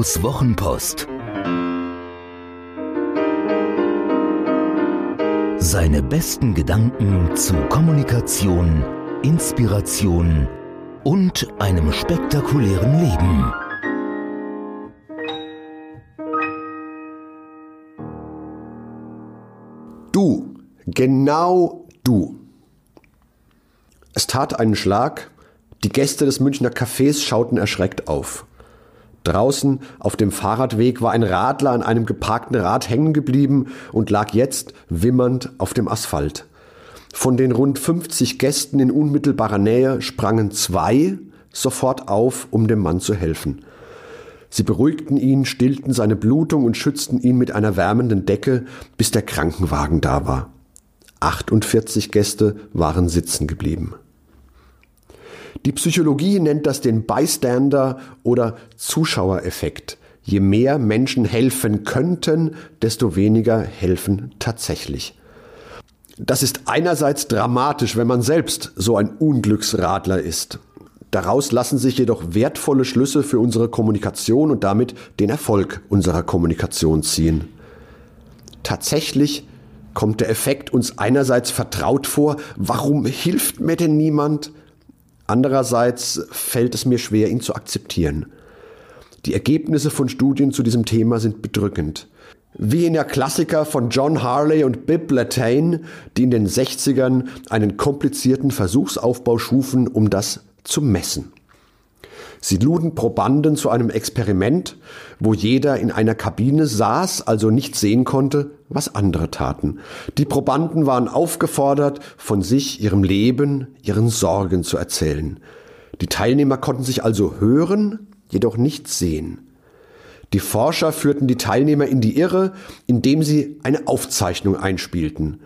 Studios Wochenpost. Seine besten Gedanken zu Kommunikation, Inspiration und einem spektakulären Leben. Du, genau du. Es tat einen Schlag, die Gäste des Münchner Cafés schauten erschreckt auf. Draußen auf dem Fahrradweg war ein Radler an einem geparkten Rad hängen geblieben und lag jetzt wimmernd auf dem Asphalt. Von den rund 50 Gästen in unmittelbarer Nähe sprangen zwei sofort auf, um dem Mann zu helfen. Sie beruhigten ihn, stillten seine Blutung und schützten ihn mit einer wärmenden Decke, bis der Krankenwagen da war. 48 Gäste waren sitzen geblieben. Die Psychologie nennt das den Bystander oder Zuschauereffekt. Je mehr Menschen helfen könnten, desto weniger helfen tatsächlich. Das ist einerseits dramatisch, wenn man selbst so ein Unglücksradler ist. Daraus lassen sich jedoch wertvolle Schlüsse für unsere Kommunikation und damit den Erfolg unserer Kommunikation ziehen. Tatsächlich kommt der Effekt uns einerseits vertraut vor, warum hilft mir denn niemand? Andererseits fällt es mir schwer, ihn zu akzeptieren. Die Ergebnisse von Studien zu diesem Thema sind bedrückend. Wie in der Klassiker von John Harley und Bib Latane, die in den 60ern einen komplizierten Versuchsaufbau schufen, um das zu messen. Sie luden Probanden zu einem Experiment, wo jeder in einer Kabine saß, also nicht sehen konnte, was andere taten. Die Probanden waren aufgefordert, von sich, ihrem Leben, ihren Sorgen zu erzählen. Die Teilnehmer konnten sich also hören, jedoch nicht sehen. Die Forscher führten die Teilnehmer in die Irre, indem sie eine Aufzeichnung einspielten.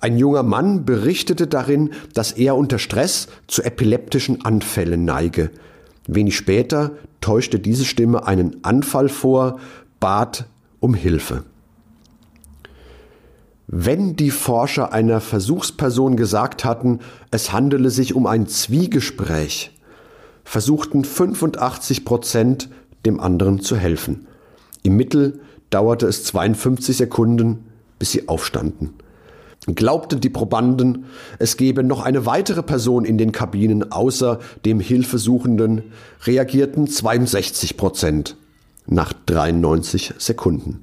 Ein junger Mann berichtete darin, dass er unter Stress zu epileptischen Anfällen neige. Wenig später täuschte diese Stimme einen Anfall vor, bat um Hilfe. Wenn die Forscher einer Versuchsperson gesagt hatten, es handele sich um ein Zwiegespräch, versuchten 85 Prozent dem anderen zu helfen. Im Mittel dauerte es 52 Sekunden, bis sie aufstanden. Glaubten die Probanden, es gebe noch eine weitere Person in den Kabinen außer dem Hilfesuchenden, reagierten 62 Prozent nach 93 Sekunden.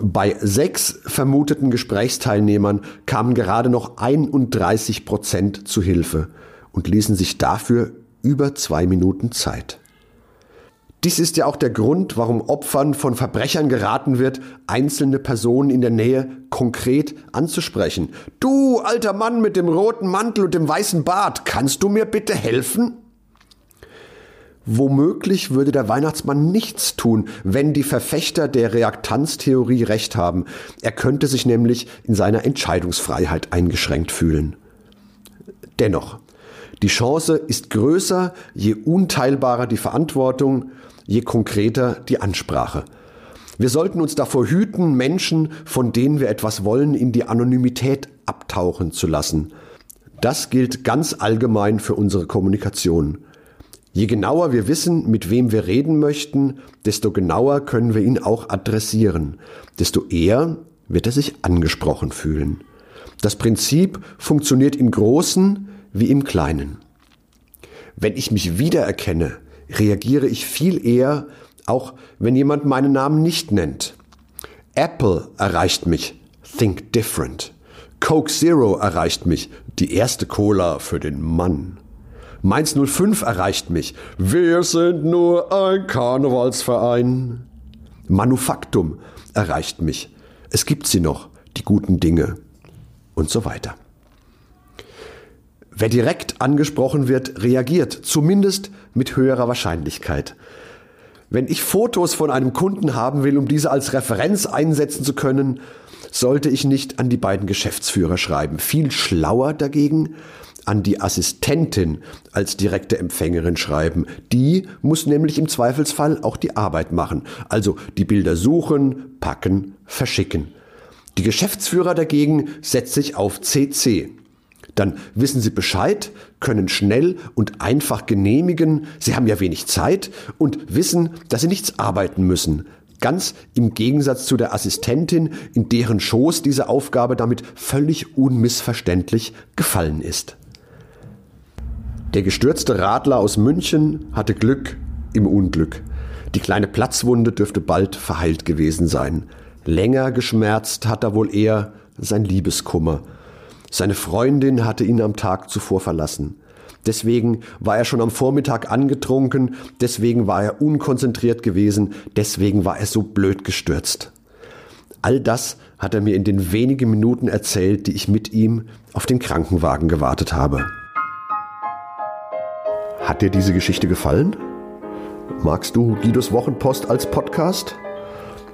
Bei sechs vermuteten Gesprächsteilnehmern kamen gerade noch 31 Prozent zu Hilfe und ließen sich dafür über zwei Minuten Zeit. Dies ist ja auch der Grund, warum Opfern von Verbrechern geraten wird, einzelne Personen in der Nähe konkret anzusprechen. Du, alter Mann mit dem roten Mantel und dem weißen Bart, kannst du mir bitte helfen? Womöglich würde der Weihnachtsmann nichts tun, wenn die Verfechter der Reaktanztheorie recht haben. Er könnte sich nämlich in seiner Entscheidungsfreiheit eingeschränkt fühlen. Dennoch, die Chance ist größer, je unteilbarer die Verantwortung, je konkreter die Ansprache. Wir sollten uns davor hüten, Menschen, von denen wir etwas wollen, in die Anonymität abtauchen zu lassen. Das gilt ganz allgemein für unsere Kommunikation. Je genauer wir wissen, mit wem wir reden möchten, desto genauer können wir ihn auch adressieren, desto eher wird er sich angesprochen fühlen. Das Prinzip funktioniert im Großen wie im Kleinen. Wenn ich mich wiedererkenne, reagiere ich viel eher, auch wenn jemand meinen Namen nicht nennt. Apple erreicht mich, think different. Coke Zero erreicht mich, die erste Cola für den Mann. Mainz 05 erreicht mich, wir sind nur ein Karnevalsverein. Manufaktum erreicht mich, es gibt sie noch, die guten Dinge und so weiter. Wer direkt angesprochen wird, reagiert, zumindest mit höherer Wahrscheinlichkeit. Wenn ich Fotos von einem Kunden haben will, um diese als Referenz einsetzen zu können, sollte ich nicht an die beiden Geschäftsführer schreiben. Viel schlauer dagegen an die Assistentin als direkte Empfängerin schreiben. Die muss nämlich im Zweifelsfall auch die Arbeit machen. Also die Bilder suchen, packen, verschicken. Die Geschäftsführer dagegen setzt sich auf CC. Dann wissen Sie Bescheid, können schnell und einfach genehmigen, Sie haben ja wenig Zeit und wissen, dass Sie nichts arbeiten müssen. Ganz im Gegensatz zu der Assistentin, in deren Schoß diese Aufgabe damit völlig unmissverständlich gefallen ist. Der gestürzte Radler aus München hatte Glück im Unglück. Die kleine Platzwunde dürfte bald verheilt gewesen sein. Länger geschmerzt hat er wohl eher sein Liebeskummer. Seine Freundin hatte ihn am Tag zuvor verlassen. Deswegen war er schon am Vormittag angetrunken, deswegen war er unkonzentriert gewesen, deswegen war er so blöd gestürzt. All das hat er mir in den wenigen Minuten erzählt, die ich mit ihm auf den Krankenwagen gewartet habe. Hat dir diese Geschichte gefallen? Magst du Guidos Wochenpost als Podcast?